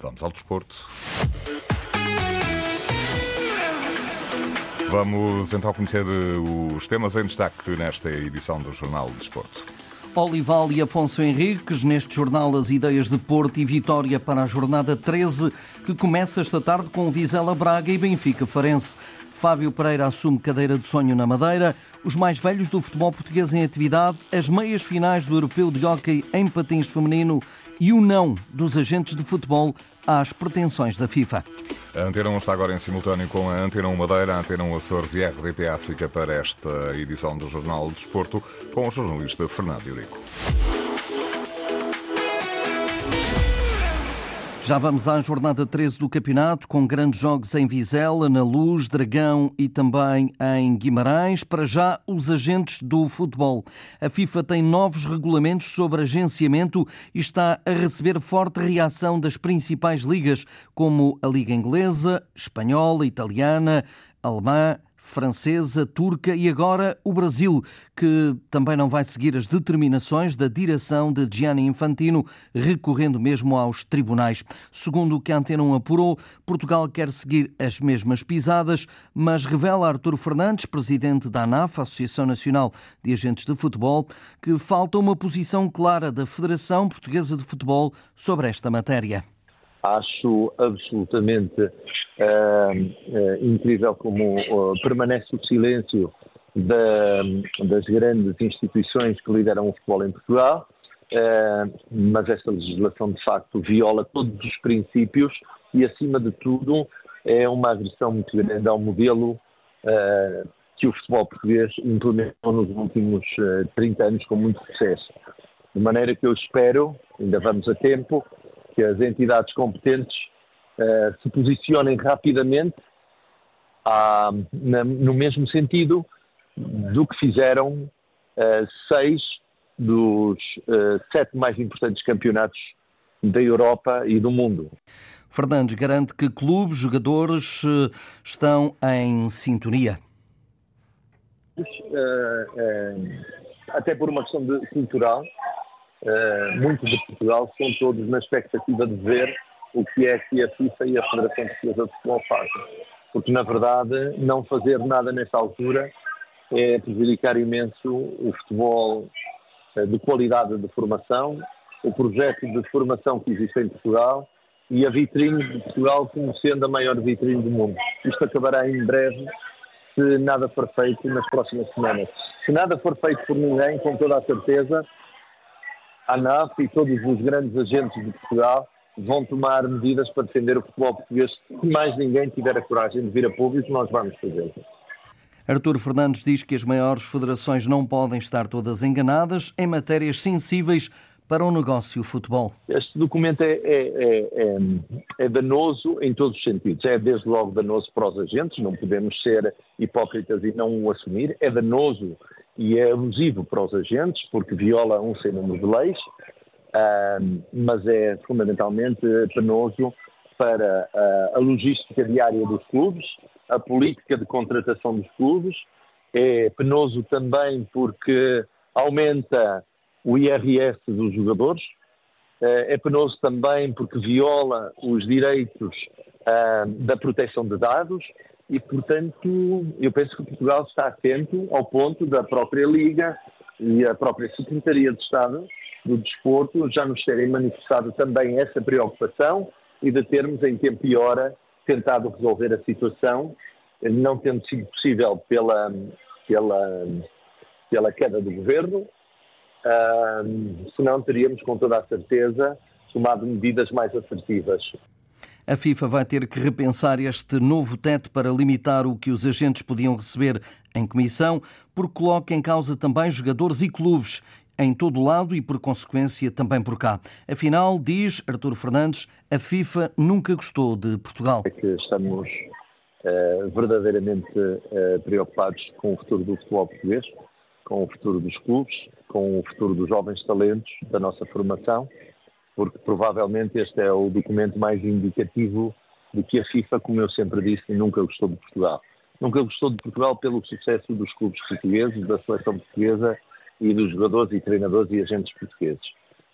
Vamos ao desporto. Vamos então conhecer os temas em destaque nesta edição do Jornal de Desporto. Olival e Afonso Henriques, neste jornal as ideias de Porto e Vitória para a jornada 13, que começa esta tarde com Vizela Braga e Benfica Farense. Fábio Pereira assume cadeira de sonho na Madeira, os mais velhos do futebol português em atividade, as meias finais do Europeu de Hockey em patins feminino e o não dos agentes de futebol às pretensões da FIFA. A Antena 1 está agora em simultâneo com a Antena 1 Madeira, a Antena 1 Açores e a RDP África para esta edição do Jornal do Desporto com o jornalista Fernando Eurico. Já vamos à jornada 13 do campeonato, com grandes jogos em Vizela, na Luz, Dragão e também em Guimarães. Para já, os agentes do futebol. A FIFA tem novos regulamentos sobre agenciamento e está a receber forte reação das principais ligas, como a Liga Inglesa, Espanhola, Italiana, Alemã, francesa, turca e agora o Brasil, que também não vai seguir as determinações da direção de Gianni Infantino, recorrendo mesmo aos tribunais. Segundo o que a Antena 1 apurou, Portugal quer seguir as mesmas pisadas, mas revela Artur Fernandes, presidente da ANAF, Associação Nacional de Agentes de Futebol, que falta uma posição clara da Federação Portuguesa de Futebol sobre esta matéria acho absolutamente uh, uh, incrível como uh, permanece o silêncio da, das grandes instituições que lideram o futebol em Portugal, mas esta legislação de facto viola todos os princípios e, acima de tudo, é uma agressão muito grande ao modelo que o futebol português implementou nos últimos 30 anos com muito sucesso. De maneira que eu espero, ainda vamos a tempo, que as entidades competentes uh, se posicionem rapidamente ah, na, no mesmo sentido do que fizeram uh, seis dos uh, sete mais importantes campeonatos da Europa e do mundo. Fernandes garante que clubes, jogadores estão em sintonia. até por uma questão de, cultural, uh, muito de Portugal são todos na expectativa de ver o que é que a FIFA e a Federação Portuguesa de Futebol fazem. Porque, na verdade, não fazer nada nesta altura é prejudicar imenso o futebol uh, de qualidade de formação, o projeto de formação que existe em Portugal e a vitrine de Portugal como sendo a maior vitrine do mundo. Isto acabará em breve se nada for feito nas próximas semanas. Se nada for feito por ninguém, com toda a certeza, ANAF e todos os grandes agentes de Portugal vão tomar medidas para defender o futebol português. Se mais ninguém tiver a coragem de vir a público, nós vamos fazê-lo. Artur Fernandes diz que as maiores federações não podem estar todas enganadas em matérias sensíveis para o negócio futebol. Este documento é, é, é, é, danoso em todos os sentidos. É desde logo danoso para os agentes, não podemos ser hipócritas e não o assumir. É danoso e é abusivo para os agentes, porque viola um sem número de leis, uh, mas é fundamentalmente penoso para uh, a logística diária dos clubes, a política de contratação dos clubes, é penoso também porque aumenta o IRS dos jogadores, uh, é penoso também porque viola os direitos ah, da proteção de dados e, portanto, eu penso que Portugal está atento ao ponto da própria Liga e a própria Secretaria de Estado do Desporto já nos terem manifestado também essa preocupação e de termos, em tempo e hora, tentado resolver a situação, não tendo sido possível pela, pela, pela queda do governo, uh, senão teríamos, com toda a certeza, tomado medidas mais assertivas. A FIFA vai ter que repensar este novo teto para limitar o que os agentes podiam receber em comissão, porque coloca em causa também jogadores e clubes em todo lado e, por consequência, também por cá. Afinal, diz Artur Fernandes, a FIFA nunca gostou de Portugal. É que estamos uh, verdadeiramente uh, preocupados com o futuro do futebol português, com o futuro dos clubes, com o futuro dos jovens talentos, da nossa formação porque provavelmente este é o documento mais indicativo de que a FIFA, como eu sempre disse, nunca gostou de Portugal. Nunca gostou de Portugal pelo sucesso dos clubes portugueses, da seleção portuguesa e dos jogadores e treinadores e agentes portugueses.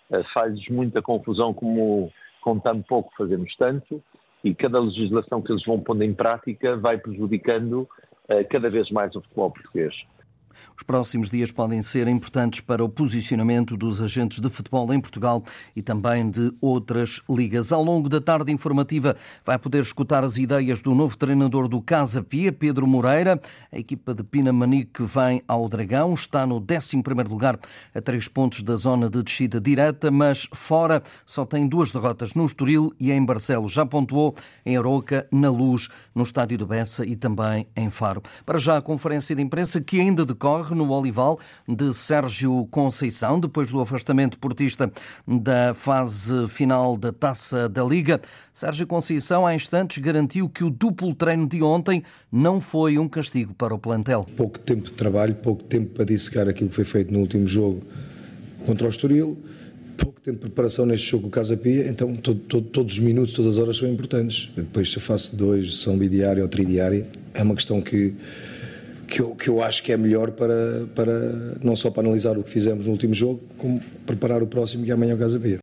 Eh, faz muita confusão como, com tão pouco fazemos tanto e cada legislação que eles vão pondo em prática vai prejudicando uh, cada vez mais o futebol português. Os próximos dias podem ser importantes para o posicionamento dos agentes de futebol em Portugal e também de outras ligas. Ao longo da tarde informativa vai poder escutar as ideias do novo treinador do Casa Pia, Pedro Moreira. A equipa de Pinamanique vem ao Dragão, está no 11 lugar a três pontos da zona de descida direta, mas fora só tem duas derrotas no Estoril e em Barcelos. Já pontuou em Aroca, na Luz, no Estádio do Bessa e também em Faro. Para já a conferência de imprensa que ainda decorre no Olival de Sérgio Conceição, depois do afastamento portista da fase final da Taça da Liga. Sérgio Conceição, há instantes, garantiu que o duplo treino de ontem não foi um castigo para o plantel. Pouco tempo de trabalho, pouco tempo para dissecar aquilo que foi feito no último jogo contra o Estoril pouco tempo de preparação neste jogo com o Casa Pia, então todo, todo, todos os minutos, todas as horas são importantes. Depois, se eu faço dois, são bidiária ou tridiária, é uma questão que que eu, que eu acho que é melhor para, para não só para analisar o que fizemos no último jogo, como preparar o próximo que é amanhã o Casa Pia.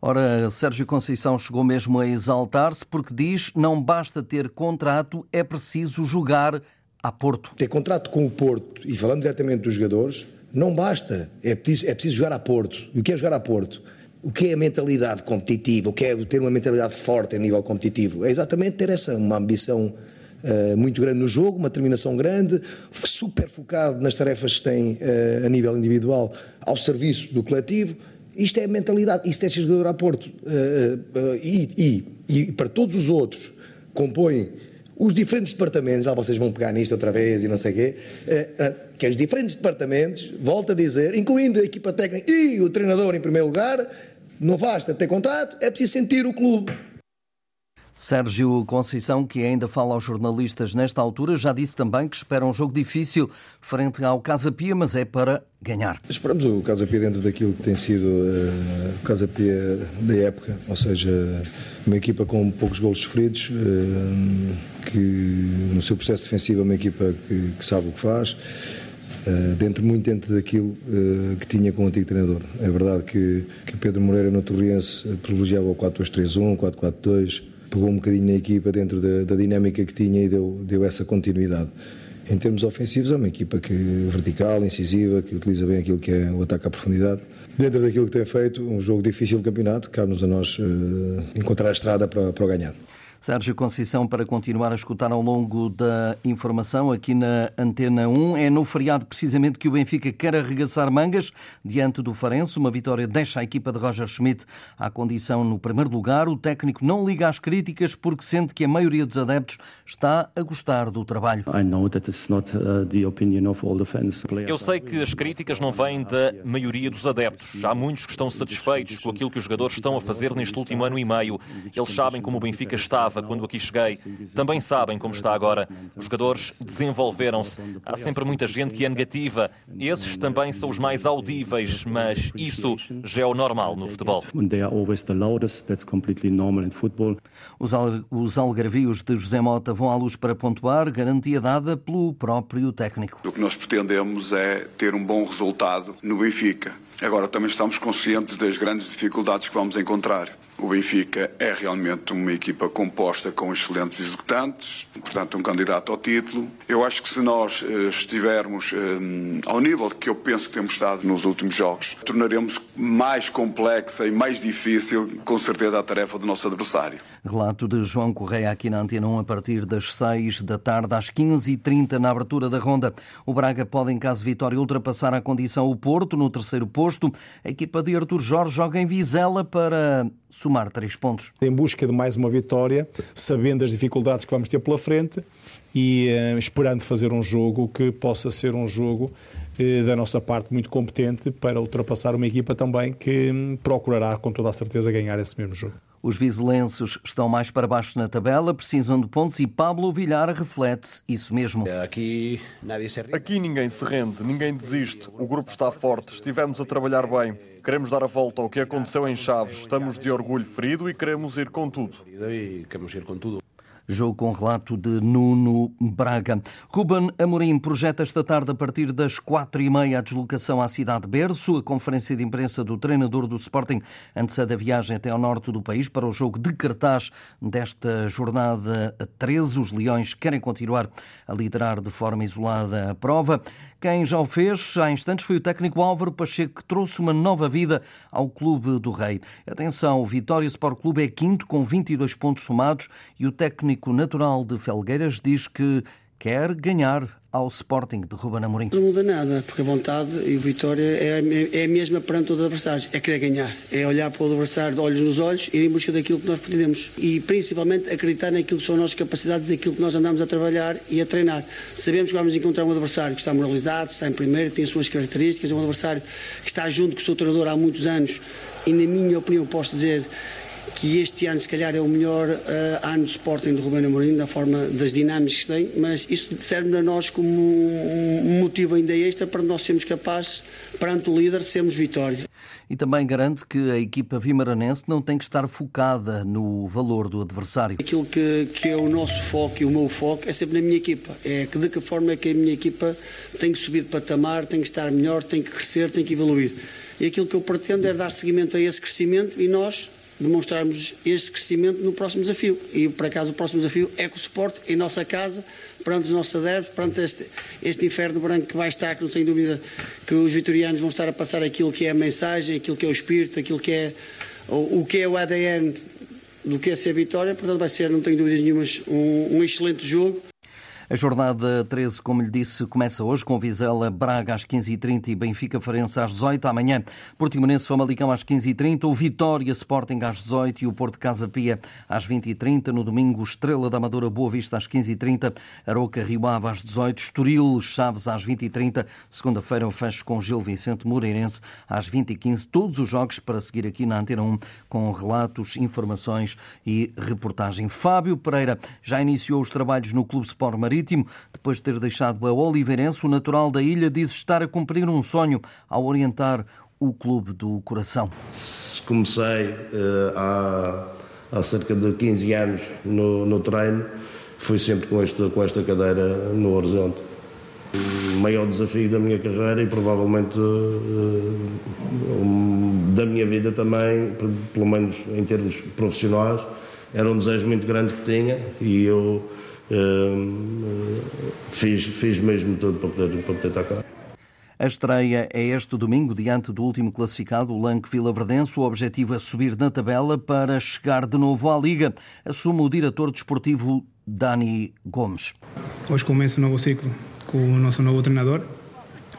Ora, Sérgio Conceição chegou mesmo a exaltar-se porque diz não basta ter contrato, é preciso jogar a Porto. Ter contrato com o Porto e falando diretamente dos jogadores, não basta. É preciso, é preciso jogar a Porto. E o que é jogar a Porto? O que é a mentalidade competitiva? O que é ter uma mentalidade forte a nível competitivo? É exatamente ter essa, uma ambição uh, muito grande no jogo, uma determinação grande, super focado nas tarefas que tem uh, a nível individual ao serviço do coletivo. Isto é a mentalidade, isto é jogador a Porto. Uh, e, e, e, para todos os outros compõem os diferentes departamentos, ah, vocês vão pegar nisto outra vez e não sei o quê, que é os diferentes departamentos, volto a dizer, incluindo a equipa técnica e o treinador em primeiro lugar, não basta ter contrato, é preciso sentir o clube. Sérgio Conceição, que ainda fala aos jornalistas nesta altura, já disse também que espera um jogo difícil frente ao Casa Pia, mas é para ganhar. Esperamos o Casa Pia dentro daquilo que tem sido uh, o Casa Pia da época, ou seja, uma equipa com poucos golos sofridos, uh, que no seu processo defensivo é uma equipa que, que sabe o que faz. Uh, dentro, muito dentro daquilo uh, que tinha com o antigo treinador. É verdade que, que Pedro Moreira no Torriense privilegiava o 4-2-3-1, 4-4-2, pegou um bocadinho na equipa dentro da, da dinâmica que tinha e deu, deu essa continuidade. Em termos ofensivos, é uma equipa que vertical, incisiva, que utiliza bem aquilo que é o ataque à profundidade. Dentro daquilo que tem feito, um jogo difícil de campeonato, cabe-nos a nós uh, encontrar a estrada para, para ganhar. Sérgio Conceição, para continuar a escutar ao longo da informação aqui na Antena 1, é no feriado precisamente que o Benfica quer arregaçar mangas diante do Farense. Uma vitória deixa a equipa de Roger Schmidt à condição no primeiro lugar. O técnico não liga às críticas porque sente que a maioria dos adeptos está a gostar do trabalho. Uh, Eu sei que as críticas não vêm da maioria dos adeptos. Há muitos que estão satisfeitos com aquilo que os jogadores estão a fazer neste último ano e meio. Eles sabem como o Benfica estava estava quando aqui cheguei. Também sabem como está agora. Os jogadores desenvolveram-se. Há sempre muita gente que é negativa. Esses também são os mais audíveis, mas isso já é o normal no futebol. Os, al os algarvios de José Mota vão à luz para pontuar, garantia dada pelo próprio técnico. O que nós pretendemos é ter um bom resultado no Benfica. Agora também estamos conscientes das grandes dificuldades que vamos encontrar. O Benfica é realmente uma equipa composta com excelentes executantes, portanto, um candidato ao título. Eu acho que se nós uh, estivermos uh, ao nível que eu penso que temos estado nos últimos jogos, tornaremos mais complexa e mais difícil, com certeza, a tarefa do nosso adversário. Relato de João Correia aqui na Antena 1 a partir das 6 da tarde às 15h30 na abertura da ronda. O Braga pode, em caso de vitória, ultrapassar a condição o Porto no terceiro posto. A equipa de Artur Jorge joga em Vizela para somar três pontos. Em busca de mais uma vitória, sabendo as dificuldades que vamos ter pela frente e uh, esperando fazer um jogo que possa ser um jogo uh, da nossa parte muito competente para ultrapassar uma equipa também que um, procurará com toda a certeza ganhar esse mesmo jogo. Os vizelenses estão mais para baixo na tabela, precisam de pontos e Pablo Villar reflete isso mesmo. Aqui, Aqui ninguém se rende, ninguém desiste. O grupo está forte, estivemos a trabalhar bem. Queremos dar a volta ao que aconteceu em Chaves. Estamos de orgulho ferido e queremos ir com tudo. Jogo com relato de Nuno Braga. Ruben Amorim projeta esta tarde, a partir das quatro e meia, a deslocação à cidade de Berço. A conferência de imprensa do treinador do Sporting antecede a viagem até ao norte do país para o jogo de cartaz desta jornada 13. Os Leões querem continuar a liderar de forma isolada a prova. Quem já o fez há instantes foi o técnico Álvaro Pacheco, que trouxe uma nova vida ao Clube do Rei. Atenção, o Vitória Sport Clube é quinto com 22 pontos somados e o técnico natural de Felgueiras diz que quer ganhar ao Sporting de Ruben Amorim. Não muda nada, porque a vontade e o Vitória é, é a mesma perante todos os adversários. É querer ganhar, é olhar para o adversário de olhos nos olhos e ir em busca daquilo que nós pretendemos. E principalmente acreditar naquilo que são as nossas capacidades, daquilo que nós andamos a trabalhar e a treinar. Sabemos que vamos encontrar um adversário que está moralizado, está em primeiro, tem as suas características, é um adversário que está junto com o seu treinador há muitos anos e, na minha opinião, posso dizer que este ano se calhar é o melhor uh, ano de Sporting do Rubén Amorim, da forma das dinâmicas que tem, mas isso serve a nós como um motivo ainda extra para nós sermos capazes, perante o líder, sermos vitória. E também garante que a equipa vimaranense não tem que estar focada no valor do adversário. Aquilo que, que é o nosso foco e o meu foco é sempre na minha equipa. É que de que forma é que a minha equipa tem que subir de patamar, tem que estar melhor, tem que crescer, tem que evoluir. E aquilo que eu pretendo é dar seguimento a esse crescimento e nós demonstrarmos este crescimento no próximo desafio. E, por acaso, o próximo desafio é com o suporte em nossa casa, perante os nossos adeptos, perante este, este inferno branco que vai estar, que não tenho dúvida que os vitorianos vão estar a passar aquilo que é a mensagem, aquilo que é o espírito, aquilo que é o, o que é o ADN do que é ser vitória. Portanto, vai ser, não tenho dúvidas nenhumas, um, um excelente jogo. A jornada 13, como lhe disse, começa hoje com Vizela Braga às 15h30 e Benfica Farense às 18 amanhã. Portimonense Famalicão às 15h30, o Vitória Sporting às 18 e o Porto Casa Pia às 20h30. No domingo, Estrela da Amadora Boa Vista às 15h30, Aroca Rio Ave às 18 Estoril Chaves às 20h30. Segunda-feira, o fecho com Gil Vicente Moreirense às 20h15. Todos os jogos para seguir aqui na Antena 1 com relatos, informações e reportagem. Fábio Pereira já iniciou os trabalhos no Clube Sport Marinho Marítimo. Depois de ter deixado a Oliveirense, o natural da ilha diz estar a cumprir um sonho ao orientar o Clube do Coração. Comecei uh, há, há cerca de 15 anos no, no treino, fui sempre com esta, com esta cadeira no horizonte. O maior desafio da minha carreira e provavelmente um, da minha vida também, pelo menos em termos profissionais, era um desejo muito grande que tinha e eu fiz, fiz mesmo tudo para poder, para poder estar cá. A estreia é este domingo, diante do último classificado, o Lanque Vila Verdense. O objetivo é subir na tabela para chegar de novo à Liga, assume o diretor desportivo Dani Gomes. Hoje começa um novo ciclo com o nosso novo treinador,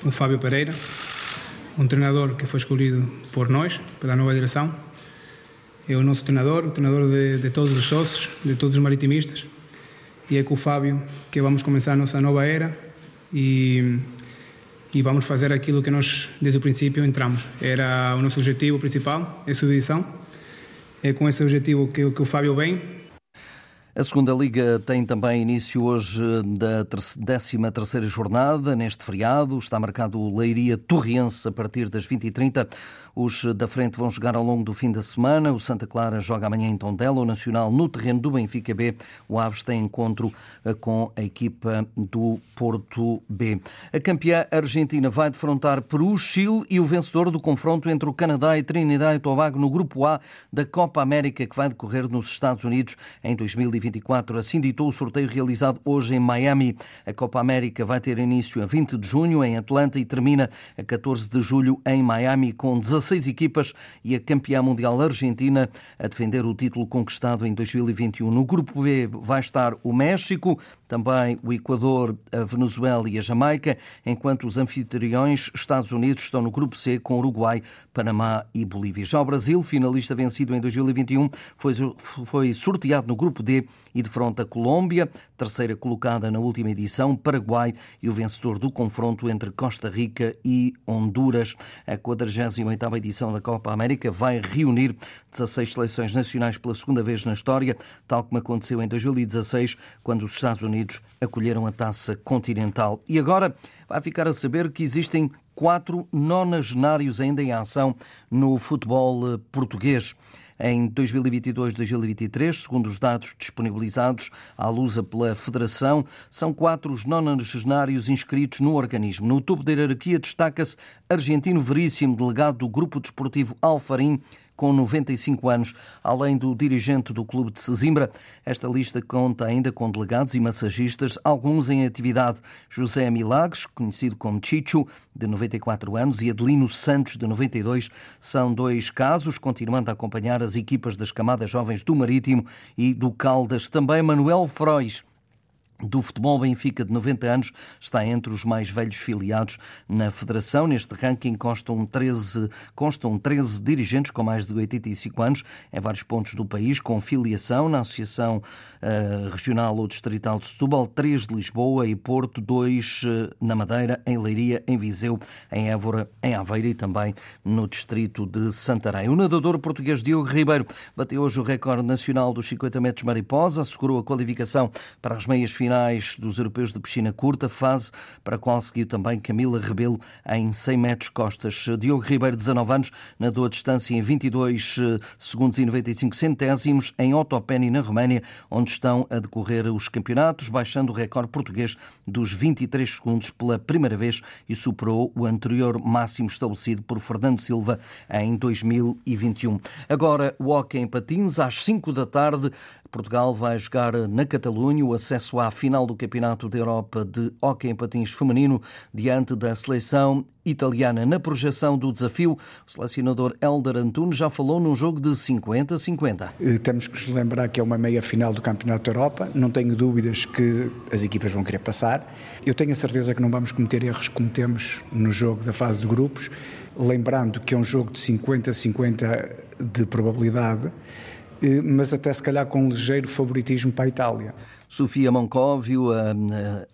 o Fábio Pereira, um treinador que foi escolhido por nós, pela nova direção. É o nosso treinador, o treinador de, de todos os sócios, de todos os maritimistas e é com o Fábio que vamos começar a nossa nova era e, e vamos fazer aquilo que nós desde o princípio entramos. Era o nosso objetivo principal, é subdivisão. É com esse objetivo que, que o Fábio vem a segunda Liga tem também início hoje da 13ª jornada. Neste feriado está marcado o Leiria Torriense a partir das 20h30. Os da frente vão jogar ao longo do fim da semana. O Santa Clara joga amanhã em Tondela. O Nacional no terreno do Benfica B. O Aves tem encontro eh, com a equipa do Porto B. A campeã argentina vai defrontar Peru, Chile e o vencedor do confronto entre o Canadá e Trinidad e Tobago no Grupo A da Copa América que vai decorrer nos Estados Unidos em 2024. Assim ditou o sorteio realizado hoje em Miami. A Copa América vai ter início a 20 de junho em Atlanta e termina a 14 de julho em Miami com 17 16 equipas e a campeã mundial argentina a defender o título conquistado em 2021. No grupo B vai estar o México, também o Equador, a Venezuela e a Jamaica, enquanto os anfitriões Estados Unidos estão no grupo C com Uruguai, Panamá e Bolívia. Já o Brasil, finalista vencido em 2021, foi, foi sorteado no grupo D e defronta a Colômbia, terceira colocada na última edição, Paraguai e o vencedor do confronto entre Costa Rica e Honduras. A 48ª edição da Copa América vai reunir 16 seleções nacionais pela segunda vez na história, tal como aconteceu em 2016, quando os Estados Unidos acolheram a taça continental. E agora vai ficar a saber que existem quatro nonagenários ainda em ação no futebol português. Em 2022-2023, segundo os dados disponibilizados à Lusa pela Federação. São quatro os nonagenários inscritos no organismo. No topo da hierarquia destaca-se Argentino Veríssimo, delegado do Grupo Desportivo Alfarim, com 95 anos, além do dirigente do clube de Sesimbra. Esta lista conta ainda com delegados e massagistas, alguns em atividade. José Milagres, conhecido como Chicho, de 94 anos, e Adelino Santos, de 92, são dois casos, continuando a acompanhar as equipas das camadas jovens do Marítimo e do Caldas. Também Manuel Frois, do Futebol Benfica de 90 anos está entre os mais velhos filiados na Federação. Neste ranking constam 13, constam 13 dirigentes com mais de 85 anos em vários pontos do país, com filiação na Associação uh, Regional ou Distrital de Setúbal, 3 de Lisboa e Porto, 2 uh, eh, na Madeira, em Leiria, em Viseu, em Évora, em Aveiro e também no distrito de Santarém. O nadador português Diogo Ribeiro bateu hoje o recorde nacional dos 50 metros mariposa, assegurou a qualificação para as meias finais finais dos europeus de piscina curta, fase para a qual seguiu também Camila Rebelo em 100 metros costas. Diogo Ribeiro, 19 anos, nadou a distância em 22 eh, segundos e 95 centésimos em Otopeni, na Roménia, onde estão a decorrer os campeonatos, baixando o recorde português dos 23 segundos pela primeira vez e superou o anterior máximo estabelecido por Fernando Silva em 2021. Agora, o hockey em patins, às 5 da tarde, Portugal vai jogar na Catalunha o acesso à final do Campeonato da Europa de Hockey em Patins Feminino diante da seleção italiana. Na projeção do desafio, o selecionador Elder Antunes já falou num jogo de 50-50. Eh, temos que nos lembrar que é uma meia final do Campeonato da Europa. Não tenho dúvidas que as equipas vão querer passar. Eu tenho a certeza que não vamos cometer erros que cometemos no jogo da fase de grupos, lembrando que é um jogo de 50-50 de probabilidade mas até se calhar com um ligeiro favoritismo para a Itália. Sofia Moncóvio, a,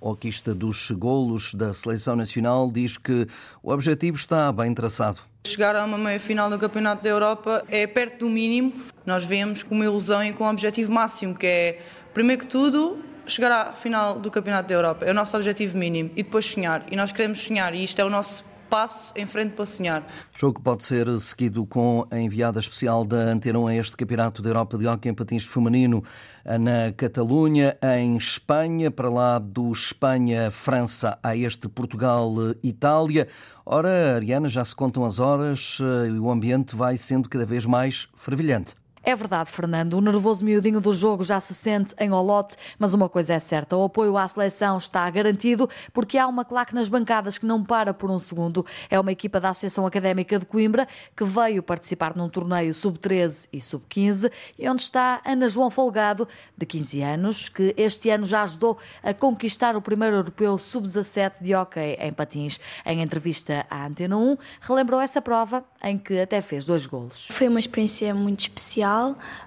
hoquista dos golos da Seleção Nacional, diz que o objetivo está bem traçado. Chegar a uma meia-final no Campeonato da Europa é perto do mínimo. Nós vemos com uma ilusão e com um objetivo máximo, que é, primeiro que tudo, chegar à final do Campeonato da Europa. É o nosso objetivo mínimo. E depois sonhar. E nós queremos sonhar. E isto é o nosso passo em frente para sonhar. Jogo pode ser seguido com a enviada especial da Antena 1 a este Campeonato da Europa de Hockey em Patins Feminino na Catalunha, em Espanha, para lá do Espanha-França a este Portugal-Itália. Ora, Ariana, já se contam as horas eh, e o ambiente vai sendo cada vez mais fervilhante. É verdade, Fernando. O nervoso miudinho do jogo já se sente em Olote, mas uma coisa é certa: o apoio à seleção está garantido porque há uma claque nas bancadas que não para por um segundo. É uma equipa da Associação Académica de Coimbra que veio participar num torneio sub-13 e sub-15 e onde está Ana João Folgado, de 15 anos, que este ano já ajudou a conquistar o primeiro europeu sub-17 de hockey em patins. Em entrevista à Antena 1, relembrou essa prova em que até fez dois golos. Foi uma experiência muito especial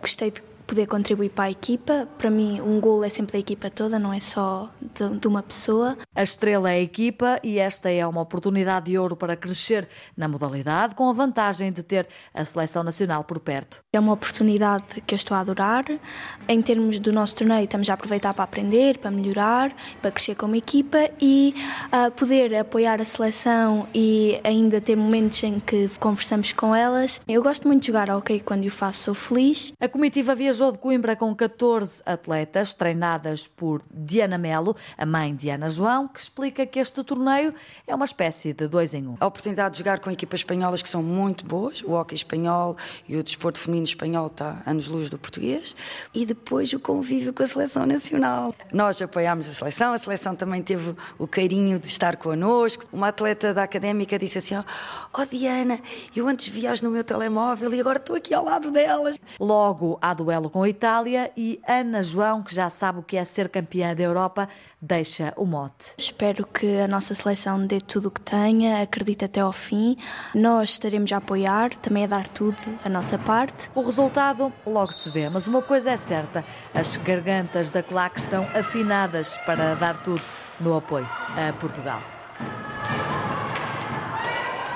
Gostei de poder contribuir para a equipa. Para mim, um gol é sempre da equipa toda, não é só de, de, uma pessoa. A estrela é a equipa e esta é uma oportunidade de ouro para crescer na modalidade, com a vantagem de ter a seleção nacional por perto. É uma oportunidade que eu estou a adorar. Em termos do nosso torneio, estamos a aproveitar para aprender, para melhorar, para crescer como equipa e uh, poder apoiar a seleção e ainda ter momentos em que conversamos com elas. Eu gosto muito de jogar ok quando o faço, sou feliz. A comitiva viajou viajou de Coimbra com 14 atletas, treinadas por Diana Melo, a mãe de Ana João, que explica que este torneio é uma espécie de dois em um. A oportunidade de jogar com equipas espanholas que são muito boas, o hockey espanhol e o desporto feminino espanhol está anos-luz do português, e depois o convívio com a seleção nacional. Nós apoiámos a seleção, a seleção também teve o carinho de estar connosco. Uma atleta da académica disse assim: Oh Diana, eu antes vias no meu telemóvel e agora estou aqui ao lado delas. Logo há duelo duelo com a Itália e Ana João, que já sabe o que é ser campeã da Europa, deixa o mote. Espero que a nossa seleção dê tudo o que tenha, acredite até ao fim. Nós estaremos a apoiar, também a dar tudo a nossa parte. O resultado logo se vê, mas uma coisa é certa: as gargantas da claque estão afinadas para dar tudo no apoio a Portugal.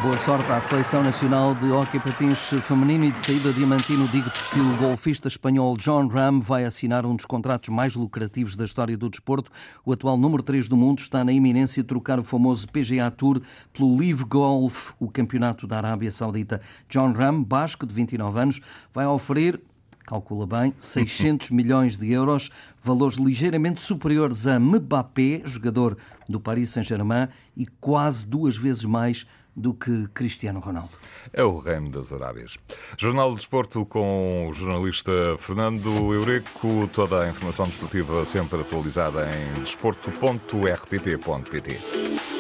Boa sorte à Seleção Nacional de Hóquei Patins Feminino e de saída diamantino. Digo-te que o golfista espanhol John Ram vai assinar um dos contratos mais lucrativos da história do desporto. O atual número 3 do mundo está na iminência de trocar o famoso PGA Tour pelo Live Golf, o campeonato da Arábia Saudita. John Ram, basco de 29 anos, vai oferecer calcula bem, 600 milhões de euros, valores ligeiramente superiores a Mbappé, jogador do Paris Saint-Germain, e quase duas vezes mais do que Cristiano Ronaldo. É o reino das Arábias. Jornal do Desporto com o jornalista Fernando Eureco. Toda a informação desportiva sempre atualizada em desporto.rtp.pt.